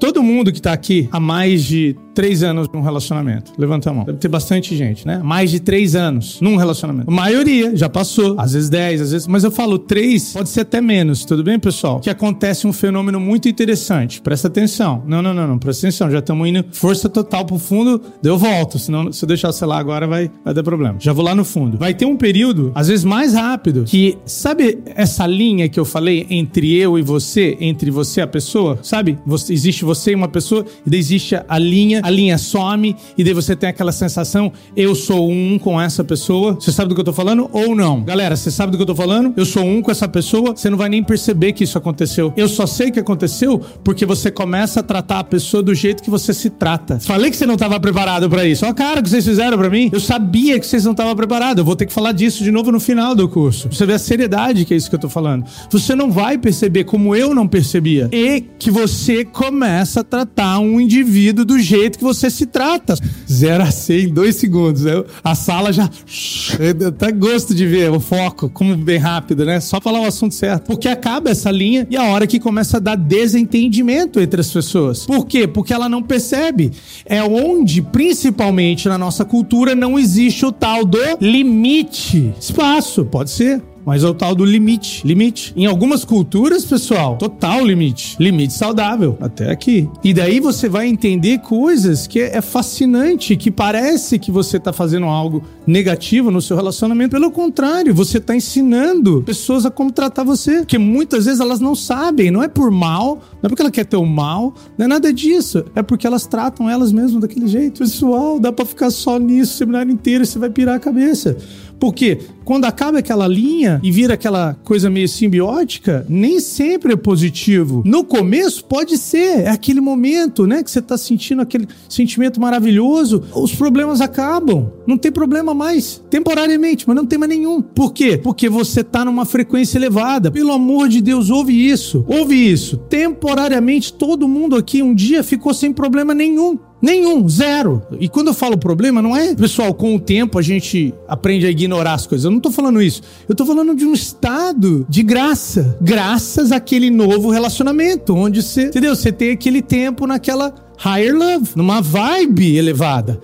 todo mundo que tá aqui há mais de três anos num relacionamento? Levanta a mão. Deve ter bastante gente, né? Mais de três anos num relacionamento. A maioria já passou. Às vezes dez, às vezes. Mas eu falo três, pode ser até menos, tudo bem, pessoal? Que acontece um fenômeno muito interessante. Presta atenção. Não, não, não, não. Presta atenção. Já estamos indo força total pro fundo. Eu volto. Senão, se eu deixar o celular agora, vai, vai dar problema. Já vou lá no fundo. Vai ter um período, às vezes mais rápido, que, sabe essa linha que eu falei entre eu e você, entre você e a pessoa? Sabe? Você, existe você e uma pessoa, e daí existe a linha, a linha some, e daí você tem aquela sensação, eu sou um com essa pessoa. Você sabe do que eu tô falando ou não? Galera, você sabe do que eu tô falando? Eu sou um com essa pessoa, você não vai nem perceber que isso aconteceu. Eu só sei que aconteceu porque você começa a tratar a pessoa do jeito que você se trata. Falei que você não tava preparado para isso. A cara que vocês fizeram para mim. Eu sabia que vocês não estavam preparados. Eu vou ter que falar disso de novo no final do curso. Você vê a seriedade que é isso que eu tô falando. Você não vai perceber como eu não percebia. E que você começa a tratar um indivíduo do jeito que você se trata. Zero a 100 em dois segundos. A sala já. Até gosto de ver o foco, como bem rápido, né? Só falar o assunto certo. Porque acaba essa linha e a hora que começa a dar desentendimento entre as pessoas. Por quê? Porque ela não percebe. É onde, principalmente na nossa cultura, não existe o tal do limite. Espaço, pode ser. Mas é o tal do limite. Limite. Em algumas culturas, pessoal, total limite. Limite saudável. Até aqui. E daí você vai entender coisas que é fascinante, que parece que você tá fazendo algo negativo no seu relacionamento. Pelo contrário, você tá ensinando pessoas a como tratar você. Porque muitas vezes elas não sabem. Não é por mal, não é porque ela quer ter o mal, não é nada disso. É porque elas tratam elas mesmas daquele jeito. Pessoal, dá pra ficar só nisso o seminário inteiro, você vai pirar a cabeça. Porque quando acaba aquela linha e vira aquela coisa meio simbiótica, nem sempre é positivo. No começo pode ser, é aquele momento, né, que você tá sentindo aquele sentimento maravilhoso, os problemas acabam. Não tem problema mais, temporariamente, mas não tem mais nenhum. Por quê? Porque você tá numa frequência elevada. Pelo amor de Deus, ouve isso. Ouve isso. Temporariamente todo mundo aqui um dia ficou sem problema nenhum. Nenhum, zero. E quando eu falo problema, não é, pessoal, com o tempo a gente aprende a ignorar as coisas. Eu não tô falando isso. Eu tô falando de um estado de graça. Graças àquele novo relacionamento, onde você, entendeu? Você tem aquele tempo naquela higher love, numa vibe elevada.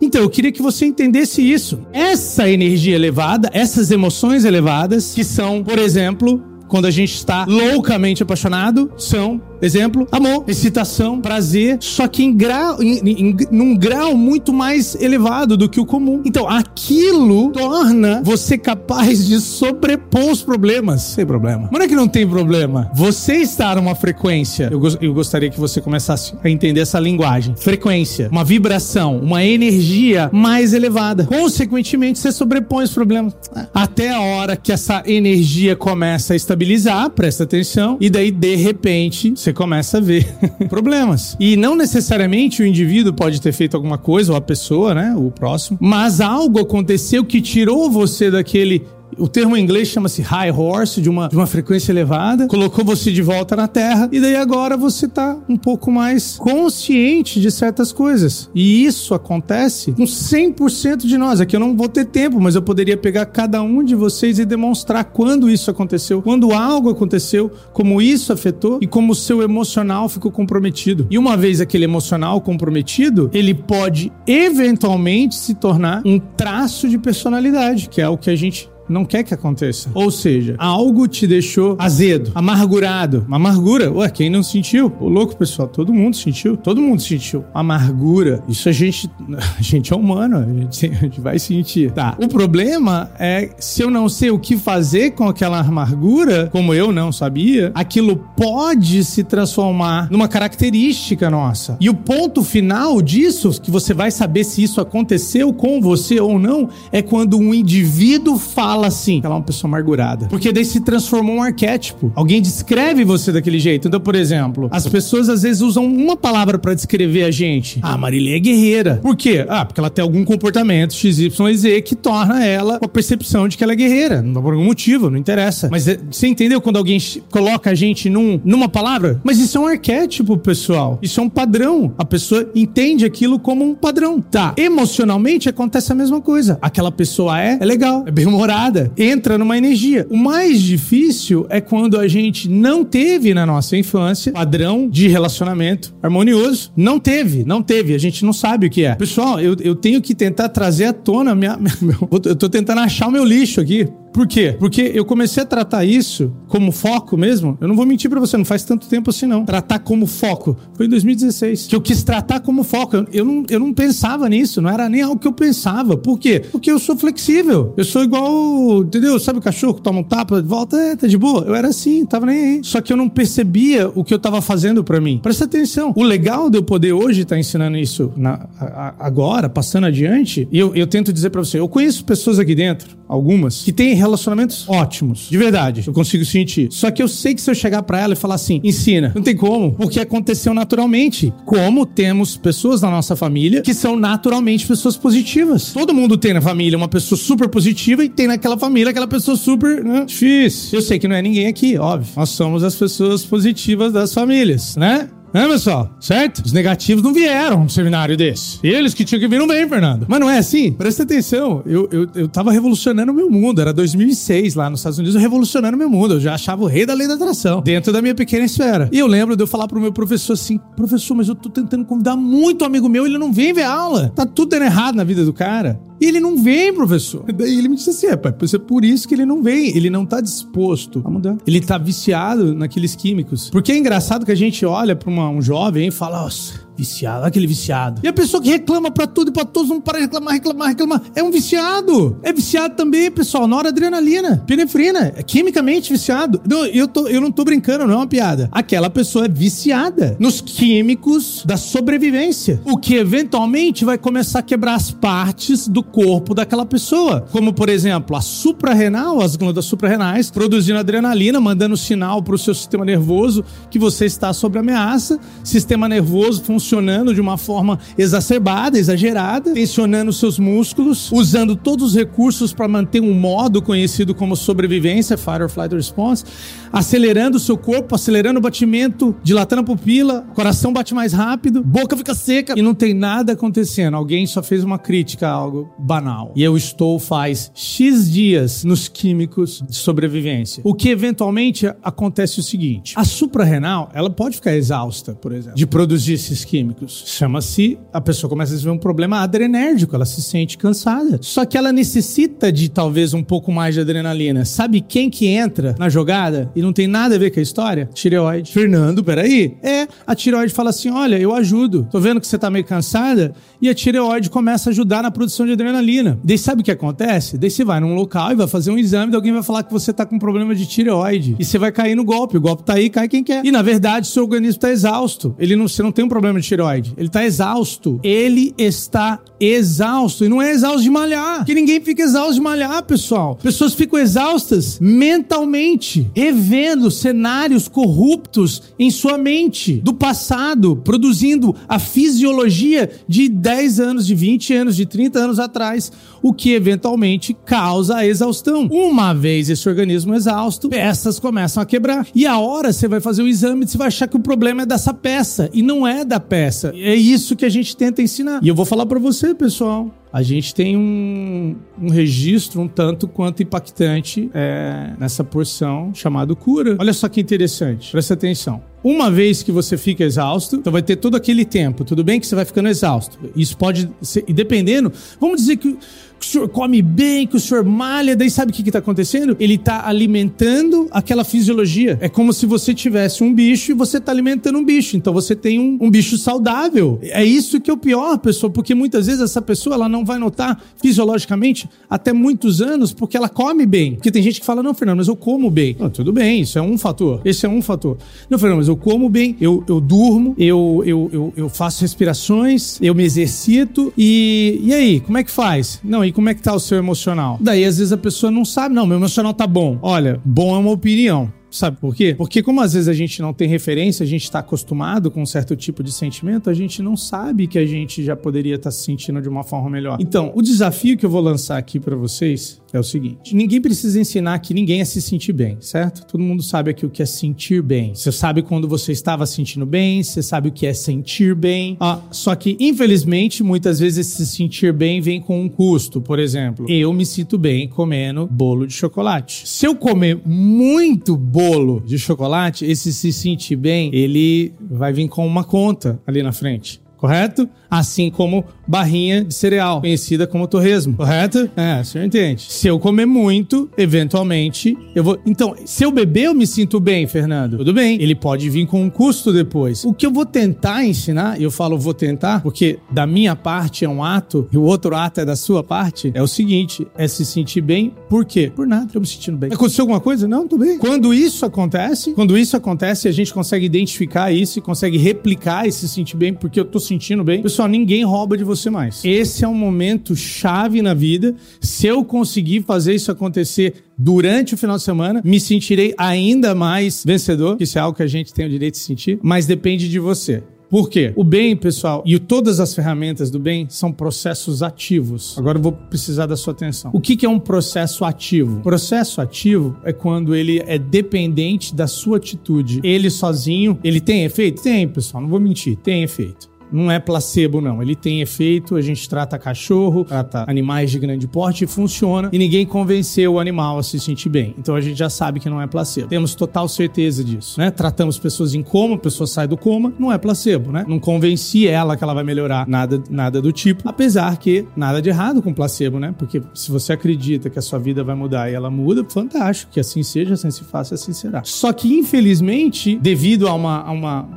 Então, eu queria que você entendesse isso. Essa energia elevada, essas emoções elevadas, que são, por exemplo, quando a gente está loucamente apaixonado, são Exemplo, amor, excitação, prazer, só que em grau, em, em, num grau muito mais elevado do que o comum. Então, aquilo torna você capaz de sobrepor os problemas. Sem problema. Mas não é que não tem problema. Você está numa frequência. Eu, eu gostaria que você começasse a entender essa linguagem. Frequência, uma vibração, uma energia mais elevada. Consequentemente, você sobrepõe os problemas. Até a hora que essa energia começa a estabilizar, presta atenção, e daí, de repente, você começa a ver problemas. E não necessariamente o indivíduo pode ter feito alguma coisa, ou a pessoa, né? O próximo. Mas algo aconteceu que tirou você daquele o termo em inglês chama-se high horse, de uma, de uma frequência elevada, colocou você de volta na Terra, e daí agora você está um pouco mais consciente de certas coisas. E isso acontece com 100% de nós. Aqui eu não vou ter tempo, mas eu poderia pegar cada um de vocês e demonstrar quando isso aconteceu, quando algo aconteceu, como isso afetou e como o seu emocional ficou comprometido. E uma vez aquele emocional comprometido, ele pode eventualmente se tornar um traço de personalidade, que é o que a gente não quer que aconteça. Ou seja, algo te deixou azedo, amargurado. Uma amargura, ué, quem não sentiu? O louco, pessoal, todo mundo sentiu. Todo mundo sentiu. Amargura, isso a gente, a gente é humano, a gente, a gente vai sentir. Tá. O problema é se eu não sei o que fazer com aquela amargura, como eu não sabia, aquilo pode se transformar numa característica nossa. E o ponto final disso, que você vai saber se isso aconteceu com você ou não, é quando um indivíduo fala fala assim, ela é uma pessoa amargurada. Porque daí se transformou um arquétipo. Alguém descreve você daquele jeito. Então, por exemplo, as pessoas às vezes usam uma palavra para descrever a gente. Ah, Marília é guerreira. Por quê? Ah, porque ela tem algum comportamento XYZ que torna ela com a percepção de que ela é guerreira. Não por algum motivo, não interessa. Mas é, você entendeu quando alguém coloca a gente num, numa palavra? Mas isso é um arquétipo, pessoal. Isso é um padrão. A pessoa entende aquilo como um padrão. Tá. Emocionalmente acontece a mesma coisa. Aquela pessoa é, é legal, é bem-humorada vibrada, entra numa energia. O mais difícil é quando a gente não teve na nossa infância padrão de relacionamento harmonioso. Não teve, não teve. A gente não sabe o que é. Pessoal, eu, eu tenho que tentar trazer à tona minha, minha, meu, eu tô tentando achar o meu lixo aqui. Por quê? Porque eu comecei a tratar isso como foco mesmo. Eu não vou mentir para você, não faz tanto tempo assim não. Tratar como foco. Foi em 2016 que eu quis tratar como foco. Eu, não, eu não pensava nisso, não era nem algo que eu pensava. Por quê? Porque eu sou flexível. Eu sou igual, entendeu? Sabe o cachorro que toma um tapa volta? É, tá de boa. Eu era assim, tava nem aí. Só que eu não percebia o que eu tava fazendo para mim. Presta atenção. O legal de eu poder hoje estar tá ensinando isso na, a, agora, passando adiante, e eu, eu tento dizer para você, eu conheço pessoas aqui dentro, algumas, que têm relacionamentos ótimos. De verdade. Eu consigo sentir. Só que eu sei que se eu chegar para ela e falar assim, ensina, não tem como, porque aconteceu naturalmente. Como temos pessoas na nossa família que são naturalmente pessoas positivas. Todo mundo tem na família uma pessoa super positiva e tem naquela família aquela pessoa super né, difícil. Eu sei que não é ninguém aqui, óbvio. Nós somos as pessoas positivas das famílias, né? É, pessoal? Certo? Os negativos não vieram no seminário desse. Eles que tinham que vir não vêm, Fernando. Mas não é assim? Presta atenção. Eu, eu, eu tava revolucionando o meu mundo. Era 2006 lá nos Estados Unidos, eu revolucionando o meu mundo. Eu já achava o rei da lei da atração dentro da minha pequena esfera. E eu lembro de eu falar pro meu professor assim: professor, mas eu tô tentando convidar muito amigo meu, ele não vem ver aula. Tá tudo dando errado na vida do cara. E ele não vem, professor. Daí ele me disse assim: é, pai, é por isso que ele não vem. Ele não tá disposto a mudar. Ele tá viciado naqueles químicos. Porque é engraçado que a gente olha pra uma, um jovem e fala: nossa Viciado, aquele viciado. E a pessoa que reclama pra tudo e pra todos, não para de reclamar, reclamar, reclamar. É um viciado. É viciado também, pessoal. Noradrenalina, pinefrina. É quimicamente viciado. Não, eu, tô, eu não tô brincando, não é uma piada. Aquela pessoa é viciada nos químicos da sobrevivência. O que eventualmente vai começar a quebrar as partes do corpo daquela pessoa. Como, por exemplo, a suprarrenal, as glândulas suprarrenais, produzindo adrenalina, mandando sinal pro seu sistema nervoso que você está sob ameaça. Sistema nervoso funciona funcionando de uma forma exacerbada, exagerada, tensionando seus músculos, usando todos os recursos para manter um modo conhecido como sobrevivência, Fire or Flight Response, acelerando o seu corpo, acelerando o batimento, dilatando a pupila, coração bate mais rápido, boca fica seca e não tem nada acontecendo. Alguém só fez uma crítica a algo banal. E eu estou faz X dias nos químicos de sobrevivência. O que eventualmente acontece é o seguinte: a suprarrenal, ela pode ficar exausta, por exemplo, de produzir esses químicos. Chama-se, a pessoa começa a desenvolver um problema adrenérgico, ela se sente cansada. Só que ela necessita de talvez um pouco mais de adrenalina. Sabe quem que entra na jogada e não tem nada a ver com a história? Tireoide. Fernando, peraí. É, a tireoide fala assim: olha, eu ajudo. Tô vendo que você tá meio cansada. E a tireoide começa a ajudar na produção de adrenalina. Daí sabe o que acontece? Daí você vai num local e vai fazer um exame e alguém vai falar que você tá com problema de tireoide. E você vai cair no golpe. O golpe tá aí, cai quem quer. E na verdade, seu organismo tá exausto. Ele não, você não tem um problema de tireoide. Ele tá exausto. Ele está exausto. E não é exausto de malhar. Que ninguém fica exausto de malhar, pessoal. Pessoas ficam exaustas mentalmente, revendo cenários corruptos em sua mente do passado, produzindo a fisiologia de 10 anos, de 20 anos, de 30 anos atrás, o que eventualmente causa a exaustão. Uma vez esse organismo exausto, peças começam a quebrar. E a hora você vai fazer o exame, você vai achar que o problema é dessa peça e não é da peça. É isso que a gente tenta ensinar. E eu vou falar para você, pessoal, a gente tem um, um, registro um tanto quanto impactante é, nessa porção chamado cura. Olha só que interessante, presta atenção. Uma vez que você fica exausto, então vai ter todo aquele tempo, tudo bem que você vai ficando exausto. Isso pode ser, e dependendo, vamos dizer que que o senhor come bem, que o senhor malha, daí sabe o que está acontecendo? Ele está alimentando aquela fisiologia. É como se você tivesse um bicho e você está alimentando um bicho. Então você tem um, um, bicho saudável. É isso que é o pior, pessoal, porque muitas vezes essa pessoa ela não vai notar fisiologicamente até muitos anos porque ela come bem. Porque tem gente que fala, não, Fernando, mas eu como bem. Não, tudo bem, isso é um fator. Esse é um fator. Não, Fernando, mas eu como bem, eu, eu durmo, eu, eu, eu, eu faço respirações, eu me exercito e, e aí, como é que faz? Não, e como é que tá o seu emocional? Daí às vezes a pessoa não sabe, não, meu emocional tá bom. Olha, bom é uma opinião. Sabe por quê? Porque como às vezes a gente não tem referência, a gente está acostumado com um certo tipo de sentimento, a gente não sabe que a gente já poderia estar tá se sentindo de uma forma melhor. Então, o desafio que eu vou lançar aqui para vocês é o seguinte: ninguém precisa ensinar aqui ninguém a se sentir bem, certo? Todo mundo sabe aqui o que é sentir bem. Você sabe quando você estava sentindo bem, você sabe o que é sentir bem. Ah, só que, infelizmente, muitas vezes esse sentir bem vem com um custo. Por exemplo, eu me sinto bem comendo bolo de chocolate. Se eu comer muito bolo de chocolate, esse se sentir bem, ele vai vir com uma conta ali na frente correto? Assim como barrinha de cereal, conhecida como torresmo, correto? É, o senhor entende. Se eu comer muito, eventualmente, eu vou. Então, se eu beber, eu me sinto bem, Fernando. Tudo bem. Ele pode vir com um custo depois. O que eu vou tentar ensinar, eu falo vou tentar, porque da minha parte é um ato e o outro ato é da sua parte, é o seguinte: é se sentir bem. Por quê? Por nada, eu me sentindo bem. Aconteceu alguma coisa? Não, tudo bem. Quando isso acontece, quando isso acontece, a gente consegue identificar isso e consegue replicar e se sentir bem, porque eu tô sentindo bem. Pessoal, ninguém rouba de você mais. Esse é um momento chave na vida. Se eu conseguir fazer isso acontecer durante o final de semana, me sentirei ainda mais vencedor, isso é algo que a gente tem o direito de sentir, mas depende de você. Por quê? O bem, pessoal, e todas as ferramentas do bem são processos ativos. Agora eu vou precisar da sua atenção. O que é um processo ativo? Processo ativo é quando ele é dependente da sua atitude. Ele sozinho, ele tem efeito? Tem, pessoal, não vou mentir, tem efeito. Não é placebo, não. Ele tem efeito, a gente trata cachorro, trata animais de grande porte e funciona. E ninguém convenceu o animal a se sentir bem. Então a gente já sabe que não é placebo. Temos total certeza disso, né? Tratamos pessoas em coma, a pessoa sai do coma, não é placebo, né? Não convenci ela que ela vai melhorar nada, nada do tipo. Apesar que nada de errado com placebo, né? Porque se você acredita que a sua vida vai mudar e ela muda, fantástico. Que assim seja, assim se faça, assim será. Só que, infelizmente, devido a uma, a uma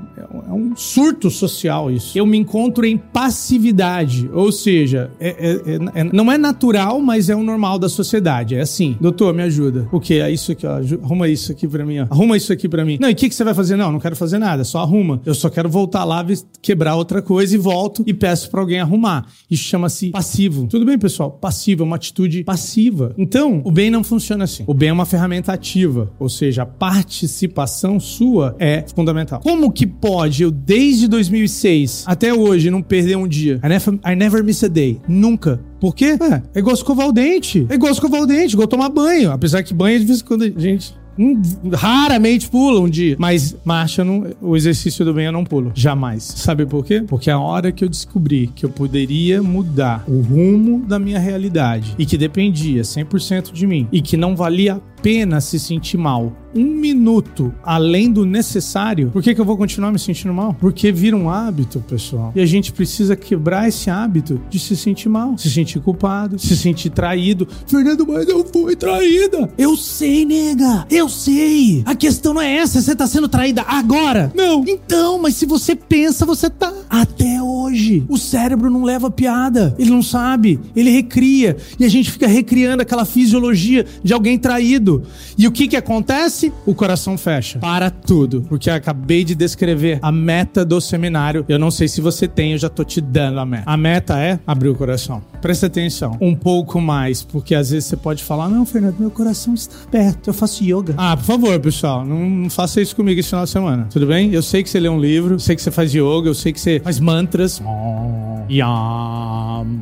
é um surto social isso. Eu me encontro em passividade, ou seja, é, é, é, é não é natural, mas é o normal da sociedade. É assim, doutor, me ajuda. O que? É isso aqui, ó. Arruma isso aqui pra mim, ó. Arruma isso aqui pra mim. Não, e o que, que você vai fazer? Não, não quero fazer nada, só arruma. Eu só quero voltar lá, quebrar outra coisa e volto e peço pra alguém arrumar. Isso chama-se passivo. Tudo bem, pessoal? Passivo é uma atitude passiva. Então, o bem não funciona assim. O bem é uma ferramenta ativa, ou seja, a participação sua é fundamental. Como que pode eu, desde 2006 até hoje, não perder um dia? I never, I never miss a day. Nunca. Por quê? É, é igual escovar o dente. É igual escovar o dente, igual tomar banho. Apesar que banho, de vez em quando, a gente Hum, raramente pula um dia. Mas marcha, não, o exercício do bem eu não pulo. Jamais. Sabe por quê? Porque a hora que eu descobri que eu poderia mudar o rumo da minha realidade e que dependia 100% de mim e que não valia a pena se sentir mal um minuto além do necessário, por que, que eu vou continuar me sentindo mal? Porque vira um hábito, pessoal. E a gente precisa quebrar esse hábito de se sentir mal, se sentir culpado, se sentir traído. Fernando, mas eu fui traída. Eu sei, nega. Eu sei. A questão não é essa. Você tá sendo traída agora? Não. Então, mas se você pensa, você tá. Até hoje. O cérebro não leva piada. Ele não sabe. Ele recria. E a gente fica recriando aquela fisiologia de alguém traído. E o que que acontece? o coração fecha. Para tudo. Porque eu acabei de descrever a meta do seminário. Eu não sei se você tem, eu já tô te dando a meta. A meta é abrir o coração. Presta atenção. Um pouco mais, porque às vezes você pode falar: Não, Fernando, meu coração está aberto. Eu faço yoga. Ah, por favor, pessoal, não, faça isso comigo esse final de semana. Tudo bem? Eu sei que você lê um livro, eu sei que você faz yoga, eu sei que você faz mantras.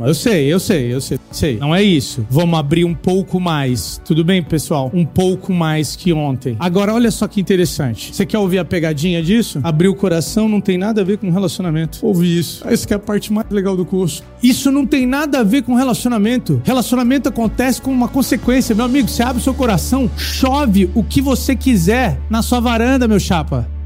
Eu sei, eu sei, eu sei, sei. Não é isso. Vamos abrir um pouco mais. Tudo bem, pessoal? Um pouco mais que ontem. Agora, olha só que interessante. Você quer ouvir a pegadinha disso? Abrir o coração não tem nada a ver com relacionamento. Ouve isso. Essa que é a parte mais legal do curso. Isso não tem nada a ver com relacionamento. Relacionamento acontece como uma consequência. Meu amigo, você abre o seu coração, chove o que você quiser na sua varanda, meu chapa.